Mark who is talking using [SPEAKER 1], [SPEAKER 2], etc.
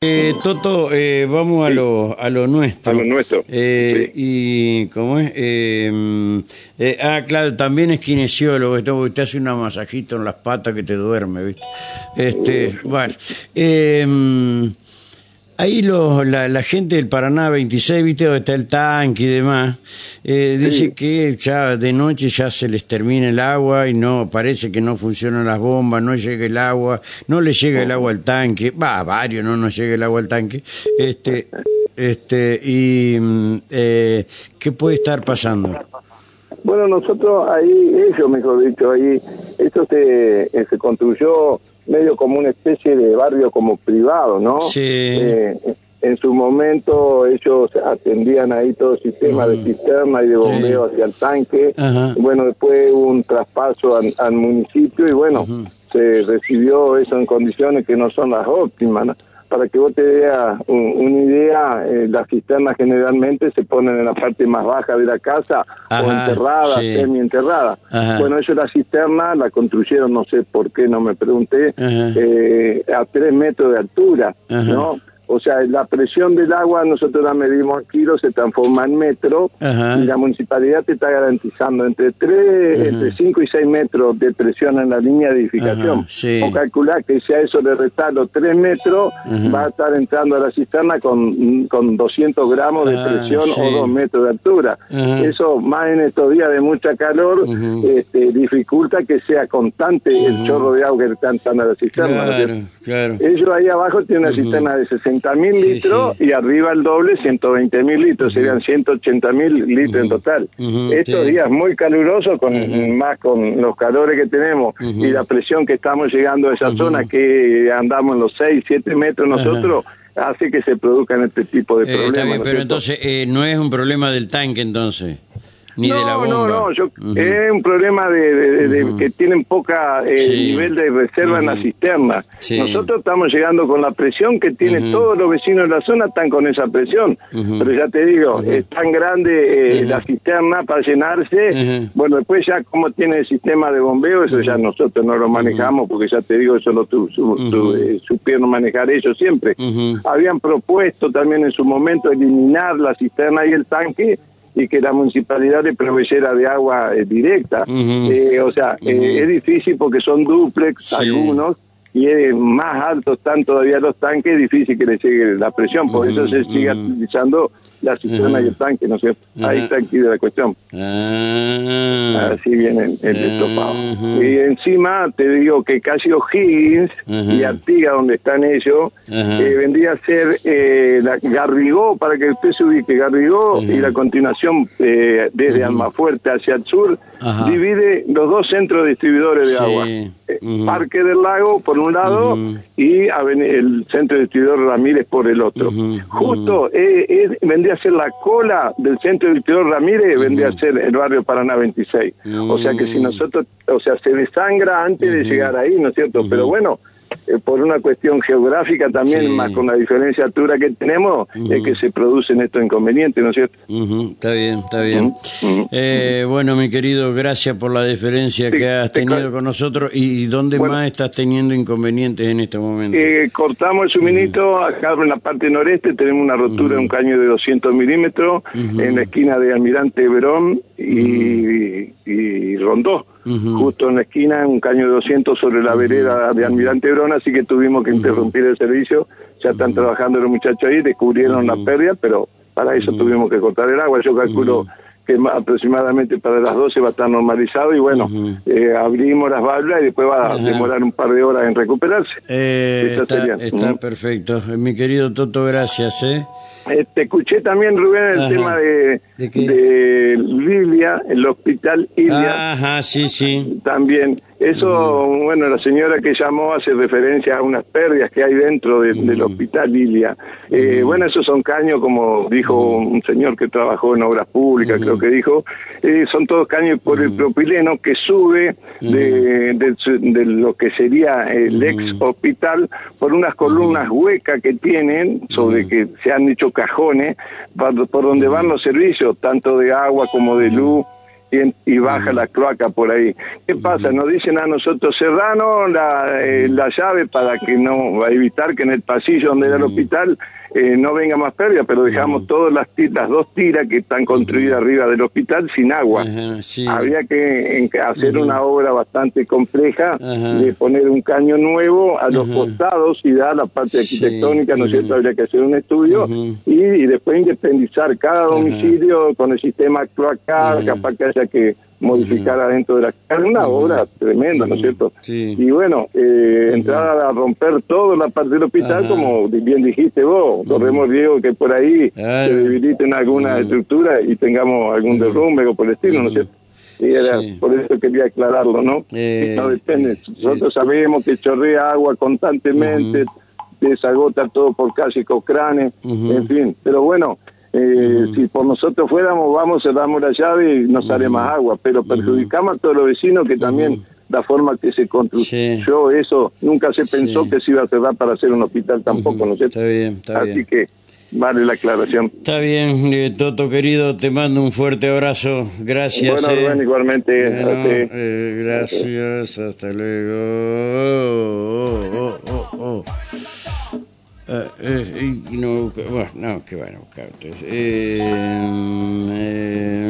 [SPEAKER 1] Eh, Toto, eh, vamos a, lo, a lo nuestro.
[SPEAKER 2] A lo nuestro,
[SPEAKER 1] Eh, Y, ¿cómo es? Eh, mm, eh, ah, claro, también es kinesiólogo, esto, porque te hace una masajito en las patas que te duerme, ¿viste? Este, bueno. Ahí los, la, la gente del Paraná 26, ¿viste? Donde está el tanque y demás, eh, dice que ya de noche ya se les termina el agua y no, parece que no funcionan las bombas, no llega el agua, no le llega el agua al tanque, va, a varios no nos llega el agua al tanque, este, este, y, mm, eh, ¿qué puede estar pasando?
[SPEAKER 2] Bueno, nosotros ahí, ellos mejor dicho, ahí, esto se, eh, se construyó medio como una especie de barrio como privado, ¿no?
[SPEAKER 1] Sí.
[SPEAKER 2] Eh, en su momento ellos atendían ahí todo el sistema de cisterna y de bombeo hacia el tanque. Bueno, después hubo un traspaso al, al municipio y bueno, se recibió eso en condiciones que no son las óptimas. ¿no? Para que vos te veas un- una idea, eh, las cisternas generalmente se ponen en la parte más baja de la casa o enterradas,
[SPEAKER 1] sí.
[SPEAKER 2] semi-enterradas. Bueno, ellos la cisterna la construyeron, no sé por qué, no me pregunté, eh, a tres metros de altura,
[SPEAKER 1] Ajá.
[SPEAKER 2] ¿no? O sea, la presión del agua nosotros la medimos en kilos, se transforma en metro
[SPEAKER 1] Ajá.
[SPEAKER 2] y la municipalidad te está garantizando entre tres, entre 5 y 6 metros de presión en la línea de edificación.
[SPEAKER 1] Sí.
[SPEAKER 2] O calcular que si a eso le restar los 3 metros,
[SPEAKER 1] Ajá.
[SPEAKER 2] va a estar entrando a la cisterna con, con 200 gramos de
[SPEAKER 1] Ah,
[SPEAKER 2] presión
[SPEAKER 1] sí.
[SPEAKER 2] o 2 metros de altura.
[SPEAKER 1] Ajá.
[SPEAKER 2] Eso, más en estos días de mucha calor, este, dificulta que sea constante el chorro de agua que le está entrando a la cisterna. Ellos ahí abajo tienen una cisterna de 60 mil
[SPEAKER 1] Sí,
[SPEAKER 2] litros
[SPEAKER 1] sí.
[SPEAKER 2] y arriba el doble, 120 mil litros, serían 180 mil litros en total.
[SPEAKER 1] Ujú,
[SPEAKER 2] Estos
[SPEAKER 1] sí.
[SPEAKER 2] días muy calurosos, con más con los calores que tenemos y la presión que estamos llegando a esa zona, que andamos en los 6, 7 metros nosotros, hace que se produzcan este tipo de
[SPEAKER 1] Eh,
[SPEAKER 2] problemas.
[SPEAKER 1] bien,
[SPEAKER 2] ¿no es
[SPEAKER 1] pero
[SPEAKER 2] cierto?
[SPEAKER 1] entonces eh, no es un problema del tanque entonces, ni
[SPEAKER 2] no,
[SPEAKER 1] de la bomba.
[SPEAKER 2] No, no, yo, es un problema de, de- de-
[SPEAKER 1] Ujú.
[SPEAKER 2] que tienen poca eh,
[SPEAKER 1] Sí.
[SPEAKER 2] nivel de reserva en la cisterna.
[SPEAKER 1] Sí.
[SPEAKER 2] Nosotros estamos llegando con la presión que tienen todos los vecinos de la zona, están con esa presión. Pero ya te digo, es tan grande eh, la cisterna para llenarse. Bueno, después ya como tiene el sistema de bombeo, eso ya nosotros no lo manejamos, porque ya te digo, eso lo tu- su- eh, supieron manejar ellos siempre habían propuesto también en su momento eliminar la cisterna y el tanque y que la municipalidad le proveyera de agua eh, directa. Eh, o sea, eh, es difícil porque son duplex
[SPEAKER 1] Sí.
[SPEAKER 2] algunos y más altos están todavía los tanques, es difícil que le llegue la presión, por eso se
[SPEAKER 1] Ujú,
[SPEAKER 2] sigue utilizando la cisterna y el tanque, ¿no es cierto? Ahí está aquí de la cuestión.
[SPEAKER 1] Ah.
[SPEAKER 2] Así viene el, el estofado.
[SPEAKER 1] ujú.
[SPEAKER 2] Y encima te digo que casi O'Higgins y Artigas, donde están ellos, eh, vendría a ser eh, la Garrigó, para que usted se ubique, Garrigó, y la continuación eh, desde Almafuerte hacia el sur, divide los dos centros distribuidores de
[SPEAKER 1] Sí.
[SPEAKER 2] agua. Parque del Lago por un lado
[SPEAKER 1] Ujú.
[SPEAKER 2] y aven- el centro distribuidor Ramírez por el otro. Justo eh, eh, vendría a ser la cola del centro distribuidor Ramírez, vendría a ser el barrio Paraná 26. O sea que si nosotros, o sea, se desangra antes de llegar ahí, ¿no es cierto? Pero bueno, por una cuestión geográfica también,
[SPEAKER 1] Sí.
[SPEAKER 2] más con la diferencia de altura que tenemos, es que se producen estos inconvenientes, ¿no es cierto?
[SPEAKER 1] Está bien, está bien. Eh, bueno, mi querido, gracias por la deferencia
[SPEAKER 2] Sí,
[SPEAKER 1] que has
[SPEAKER 2] te
[SPEAKER 1] tenido con nosotros. ¿Y dónde
[SPEAKER 2] Bueno.
[SPEAKER 1] más estás teniendo inconvenientes en este momento?
[SPEAKER 2] Eh, cortamos el suministro, acá en la parte noreste tenemos una rotura de un caño de 200 milímetros en la esquina de Almirante Verón y, y Rondó. Justo en la esquina, un caño de 200 sobre la vereda de Almirante Verón, así que tuvimos que interrumpir el servicio. Ya están trabajando los muchachos ahí, descubrieron la pérdida, pero para eso tuvimos que cortar el agua. Yo calculo que ma- aproximadamente para las 12 va a estar normalizado y bueno, eh, abrimos las válvulas y después va a
[SPEAKER 1] Ajá.
[SPEAKER 2] demorar un par de horas en recuperarse.
[SPEAKER 1] Eh, está
[SPEAKER 2] sería.
[SPEAKER 1] está
[SPEAKER 2] Ujú.
[SPEAKER 1] perfecto. Eh, Mi querido Toto, gracias. ¿eh?
[SPEAKER 2] Eh, te escuché también, Rubén, el
[SPEAKER 1] Ajá.
[SPEAKER 2] tema de,
[SPEAKER 1] ¿De
[SPEAKER 2] de Lilia, el hospital Ilia.
[SPEAKER 1] Ajá, sí, sí.
[SPEAKER 2] También, eso, bueno, la señora que llamó hace referencia a unas pérdidas que hay dentro de- del hospital Lilia. Eh, Bueno, esos son caños, como dijo un señor que trabajó en obras públicas, creo que dijo, eh, son todos caños por el propileno que sube de, de de lo que sería el ex hospital por unas columnas huecas que tienen, sobre que se han hecho cajones, por, por donde van los servicios, tanto de agua como de luz y, baja la cloaca por ahí. ¿Qué pasa? Nos dicen a nosotros, cerranos la, eh, la llave para que no, evitar que en el pasillo donde era el hospital eh, no venga más pérdida, pero dejamos todas las, las dos tiras que están construidas arriba del hospital sin agua. Había que hacer una obra bastante compleja de poner un caño nuevo a los costados y dar la parte arquitectónica, ¿no es cierto? Habría que hacer un estudio y, después independizar cada domicilio con el sistema cloacal, capaz que haya que modificar adentro de la casa. Una obra tremenda, ¿no es cierto? Y bueno, eh, entrar a romper toda la parte del hospital, como bien dijiste vos, corremos riesgo que por ahí se debiliten alguna estructura y tengamos algún derrumbe o por el estilo, ¿no es cierto? Y era por eso quería aclararlo, ¿no? Eh, no depende. Eh, Nosotros sabemos que chorrea agua constantemente, desagota todo por casi cocranes, en fin. Pero bueno, eh, Si por nosotros fuéramos, vamos, cerramos la llave y nos sale más agua, pero perjudicamos a todos los vecinos que también la forma que se construyó eso, nunca se pensó que se iba a cerrar para hacer un hospital tampoco, ¿no es cierto?
[SPEAKER 1] Está bien, está
[SPEAKER 2] Así que vale la aclaración.
[SPEAKER 1] Está bien, eh, Toto querido, te mando un fuerte abrazo. Gracias.
[SPEAKER 2] Bueno,
[SPEAKER 1] eh.
[SPEAKER 2] igualmente.
[SPEAKER 1] eh, gracias, hasta luego. Uh, no, bueno, no, que bueno, buscar. Eh, eh,